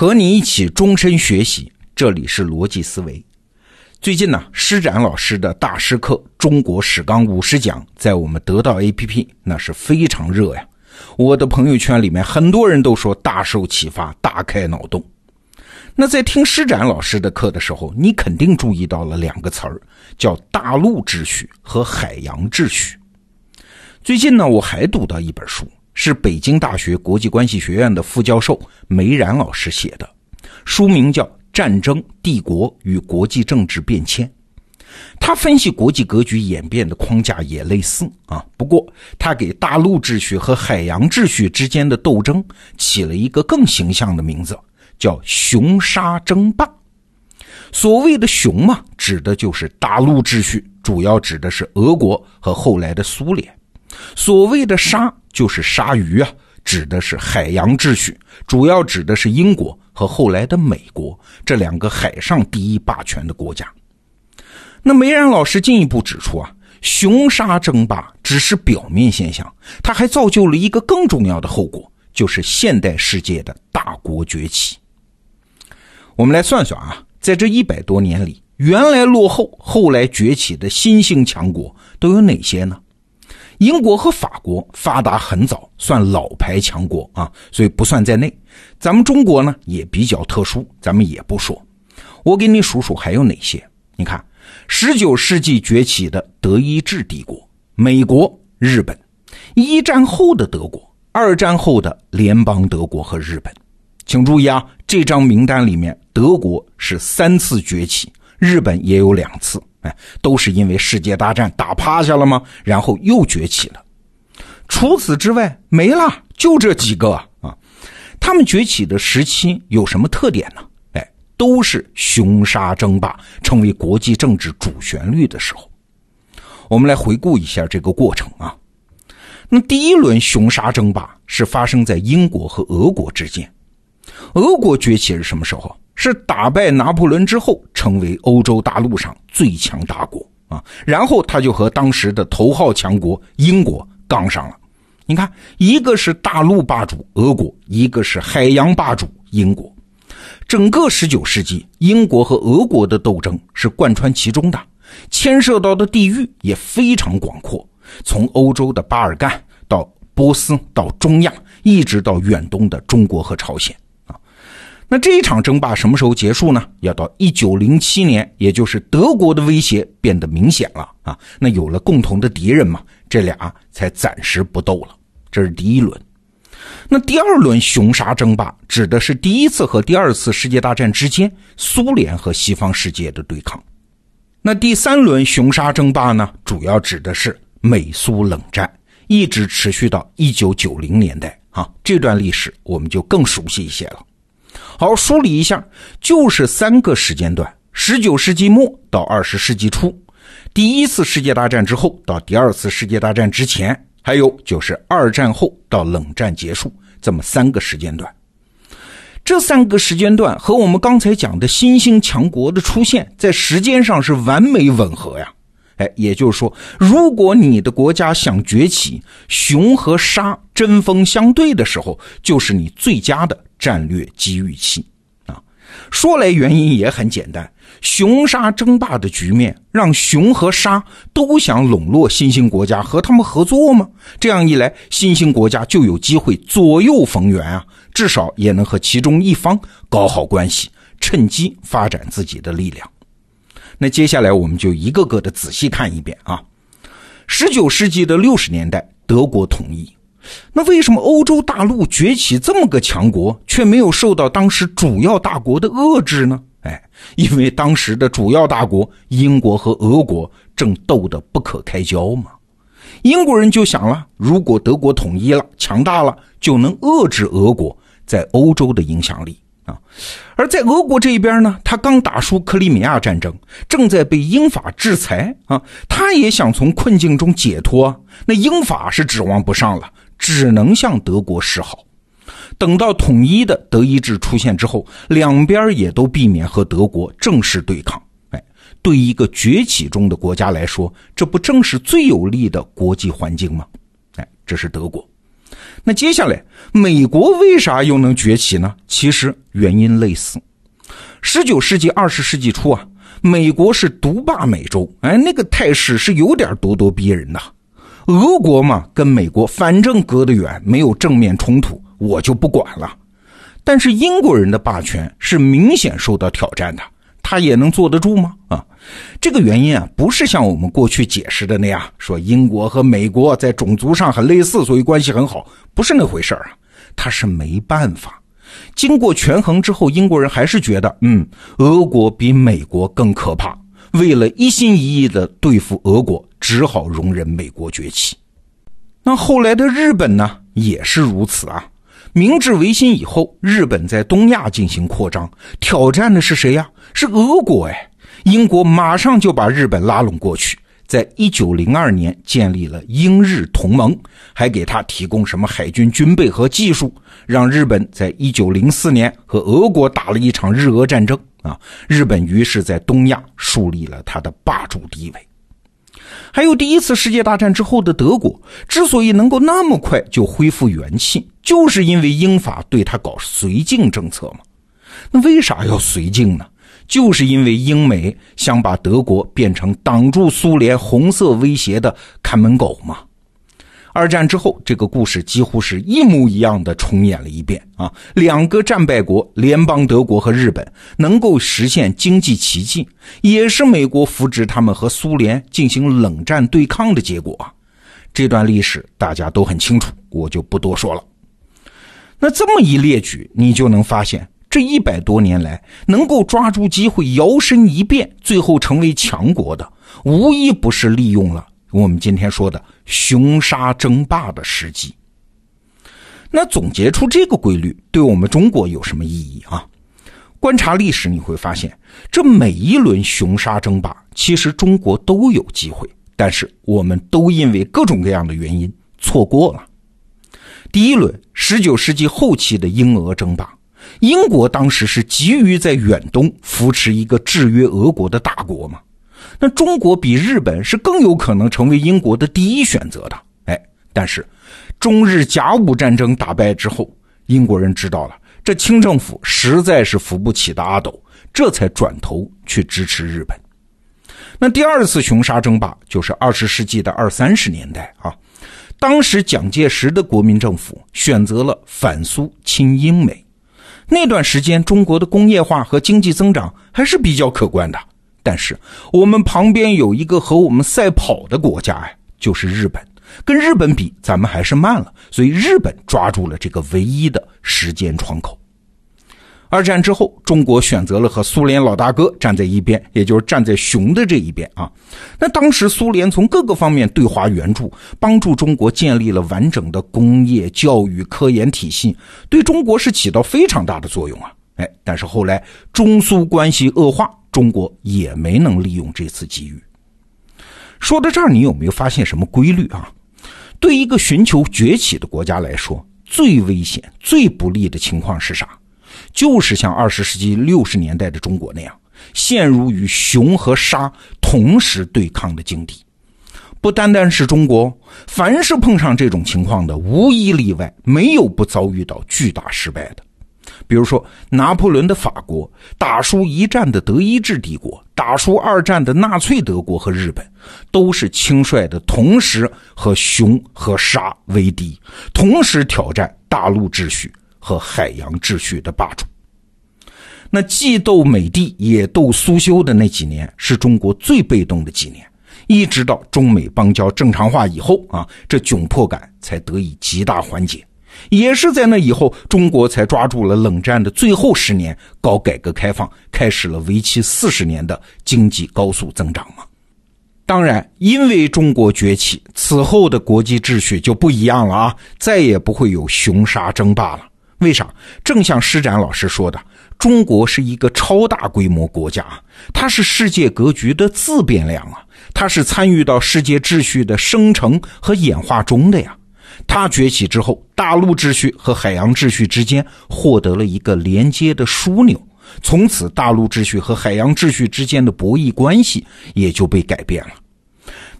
和你一起终身学习，这里是逻辑思维。最近呢，施展老师的大师课《中国史纲五十讲》在我们得到 APP 那是非常热呀。我的朋友圈里面很多人都说大受启发，大开脑洞。那在听施展老师的课的时候，你肯定注意到了两个词儿，叫大陆秩序和海洋秩序。最近呢，我还读到一本书。是北京大学国际关系学院的副教授梅然老师写的，书名叫《战争、帝国与国际政治变迁》。他分析国际格局演变的框架也类似啊，不过他给大陆秩序和海洋秩序之间的斗争起了一个更形象的名字，叫“熊沙争霸”。所谓的“熊”嘛，指的就是大陆秩序，主要指的是俄国和后来的苏联。所谓的“鲨”就是鲨鱼啊，指的是海洋秩序，主要指的是英国和后来的美国这两个海上第一霸权的国家。那梅然老师进一步指出啊，雄鲨争霸只是表面现象，它还造就了一个更重要的后果，就是现代世界的大国崛起。我们来算算啊，在这一百多年里，原来落后后来崛起的新兴强国都有哪些呢？英国和法国发达很早，算老牌强国啊，所以不算在内。咱们中国呢也比较特殊，咱们也不说。我给你数数还有哪些？你看，十九世纪崛起的德意志帝国、美国、日本，一战后的德国，二战后的联邦德国和日本。请注意啊，这张名单里面，德国是三次崛起，日本也有两次。哎，都是因为世界大战打趴下了吗？然后又崛起了。除此之外没了，就这几个啊。他们崛起的时期有什么特点呢？哎，都是雄沙争霸成为国际政治主旋律的时候。我们来回顾一下这个过程啊。那第一轮雄沙争霸是发生在英国和俄国之间。俄国崛起是什么时候？是打败拿破仑之后，成为欧洲大陆上最强大国啊！然后他就和当时的头号强国英国杠上了。你看，一个是大陆霸主俄国，一个是海洋霸主英国。整个十九世纪，英国和俄国的斗争是贯穿其中的，牵涉到的地域也非常广阔，从欧洲的巴尔干到波斯，到中亚，一直到远东的中国和朝鲜。那这一场争霸什么时候结束呢？要到一九零七年，也就是德国的威胁变得明显了啊。那有了共同的敌人嘛，这俩才暂时不斗了。这是第一轮。那第二轮雄沙争霸指的是第一次和第二次世界大战之间苏联和西方世界的对抗。那第三轮雄沙争霸呢，主要指的是美苏冷战，一直持续到一九九零年代啊。这段历史我们就更熟悉一些了。好，梳理一下，就是三个时间段：十九世纪末到二十世纪初，第一次世界大战之后到第二次世界大战之前，还有就是二战后到冷战结束，这么三个时间段。这三个时间段和我们刚才讲的新兴强国的出现在时间上是完美吻合呀。哎，也就是说，如果你的国家想崛起，熊和沙针锋相对的时候，就是你最佳的。战略机遇期，啊，说来原因也很简单，熊沙争霸的局面让熊和沙都想笼络新兴国家和他们合作吗？这样一来，新兴国家就有机会左右逢源啊，至少也能和其中一方搞好关系，趁机发展自己的力量。那接下来我们就一个个的仔细看一遍啊。十九世纪的六十年代，德国统一。那为什么欧洲大陆崛起这么个强国，却没有受到当时主要大国的遏制呢？哎，因为当时的主要大国英国和俄国正斗得不可开交嘛。英国人就想了，如果德国统一了、强大了，就能遏制俄国在欧洲的影响力啊。而在俄国这一边呢，他刚打输克里米亚战争，正在被英法制裁啊，他也想从困境中解脱。那英法是指望不上了。只能向德国示好，等到统一的德意志出现之后，两边也都避免和德国正式对抗。哎，对一个崛起中的国家来说，这不正是最有利的国际环境吗？哎，这是德国。那接下来，美国为啥又能崛起呢？其实原因类似。十九世纪、二十世纪初啊，美国是独霸美洲，哎，那个态势是有点咄咄逼人的。俄国嘛，跟美国反正隔得远，没有正面冲突，我就不管了。但是英国人的霸权是明显受到挑战的，他也能坐得住吗？啊，这个原因啊，不是像我们过去解释的那样，说英国和美国在种族上很类似，所以关系很好，不是那回事啊。他是没办法，经过权衡之后，英国人还是觉得，嗯，俄国比美国更可怕。为了一心一意的对付俄国，只好容忍美国崛起。那后来的日本呢，也是如此啊。明治维新以后，日本在东亚进行扩张，挑战的是谁呀？是俄国哎！英国马上就把日本拉拢过去，在一九零二年建立了英日同盟，还给他提供什么海军军备和技术，让日本在一九零四年和俄国打了一场日俄战争啊！日本于是在东亚树立了他的霸主地位。还有第一次世界大战之后的德国，之所以能够那么快就恢复元气，就是因为英法对他搞绥靖政策嘛。那为啥要绥靖呢？就是因为英美想把德国变成挡住苏联红色威胁的看门狗嘛。二战之后，这个故事几乎是一模一样的重演了一遍啊！两个战败国联邦德国和日本能够实现经济奇迹，也是美国扶植他们和苏联进行冷战对抗的结果。这段历史大家都很清楚，我就不多说了。那这么一列举，你就能发现，这一百多年来能够抓住机会摇身一变，最后成为强国的，无一不是利用了。我们今天说的雄沙争霸的时机，那总结出这个规律，对我们中国有什么意义啊？观察历史你会发现，这每一轮雄沙争霸，其实中国都有机会，但是我们都因为各种各样的原因错过了。第一轮，十九世纪后期的英俄争霸，英国当时是急于在远东扶持一个制约俄国的大国嘛？那中国比日本是更有可能成为英国的第一选择的，哎，但是中日甲午战争打败之后，英国人知道了这清政府实在是扶不起的阿斗，这才转头去支持日本。那第二次雄沙争霸就是二十世纪的二三十年代啊，当时蒋介石的国民政府选择了反苏亲英美，那段时间中国的工业化和经济增长还是比较可观的。但是我们旁边有一个和我们赛跑的国家呀，就是日本。跟日本比，咱们还是慢了，所以日本抓住了这个唯一的时间窗口。二战之后，中国选择了和苏联老大哥站在一边，也就是站在熊的这一边啊。那当时苏联从各个方面对华援助，帮助中国建立了完整的工业、教育、科研体系，对中国是起到非常大的作用啊。哎，但是后来中苏关系恶化。中国也没能利用这次机遇。说到这儿，你有没有发现什么规律啊？对一个寻求崛起的国家来说，最危险、最不利的情况是啥？就是像二十世纪六十年代的中国那样，陷入与熊和沙同时对抗的境地。不单单是中国，凡是碰上这种情况的，无一例外，没有不遭遇到巨大失败的。比如说，拿破仑的法国打输一战的德意志帝国，打输二战的纳粹德国和日本，都是轻率的同时和熊和沙为敌，同时挑战大陆秩序和海洋秩序的霸主。那既斗美帝也斗苏修的那几年，是中国最被动的几年，一直到中美邦交正常化以后啊，这窘迫感才得以极大缓解。也是在那以后，中国才抓住了冷战的最后十年，搞改革开放，开始了为期四十年的经济高速增长嘛。当然，因为中国崛起，此后的国际秩序就不一样了啊，再也不会有雄沙争霸了。为啥？正像施展老师说的，中国是一个超大规模国家，它是世界格局的自变量啊，它是参与到世界秩序的生成和演化中的呀。它崛起之后，大陆秩序和海洋秩序之间获得了一个连接的枢纽，从此大陆秩序和海洋秩序之间的博弈关系也就被改变了。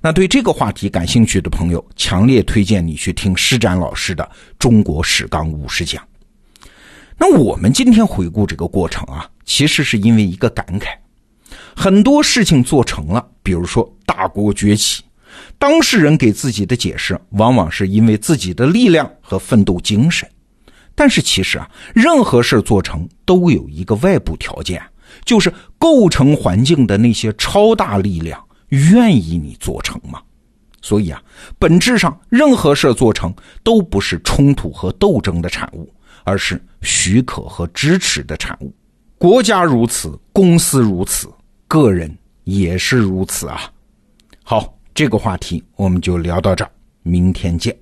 那对这个话题感兴趣的朋友，强烈推荐你去听施展老师的《中国史纲五十讲》。那我们今天回顾这个过程啊，其实是因为一个感慨：很多事情做成了，比如说大国崛起，当事人给自己的解释往往是因为自己的力量和奋斗精神。但是其实啊，任何事做成都有一个外部条件，就是构成环境的那些超大力量。愿意你做成吗？所以啊，本质上任何事做成都不是冲突和斗争的产物，而是许可和支持的产物。国家如此，公司如此，个人也是如此啊。好，这个话题我们就聊到这儿，明天见。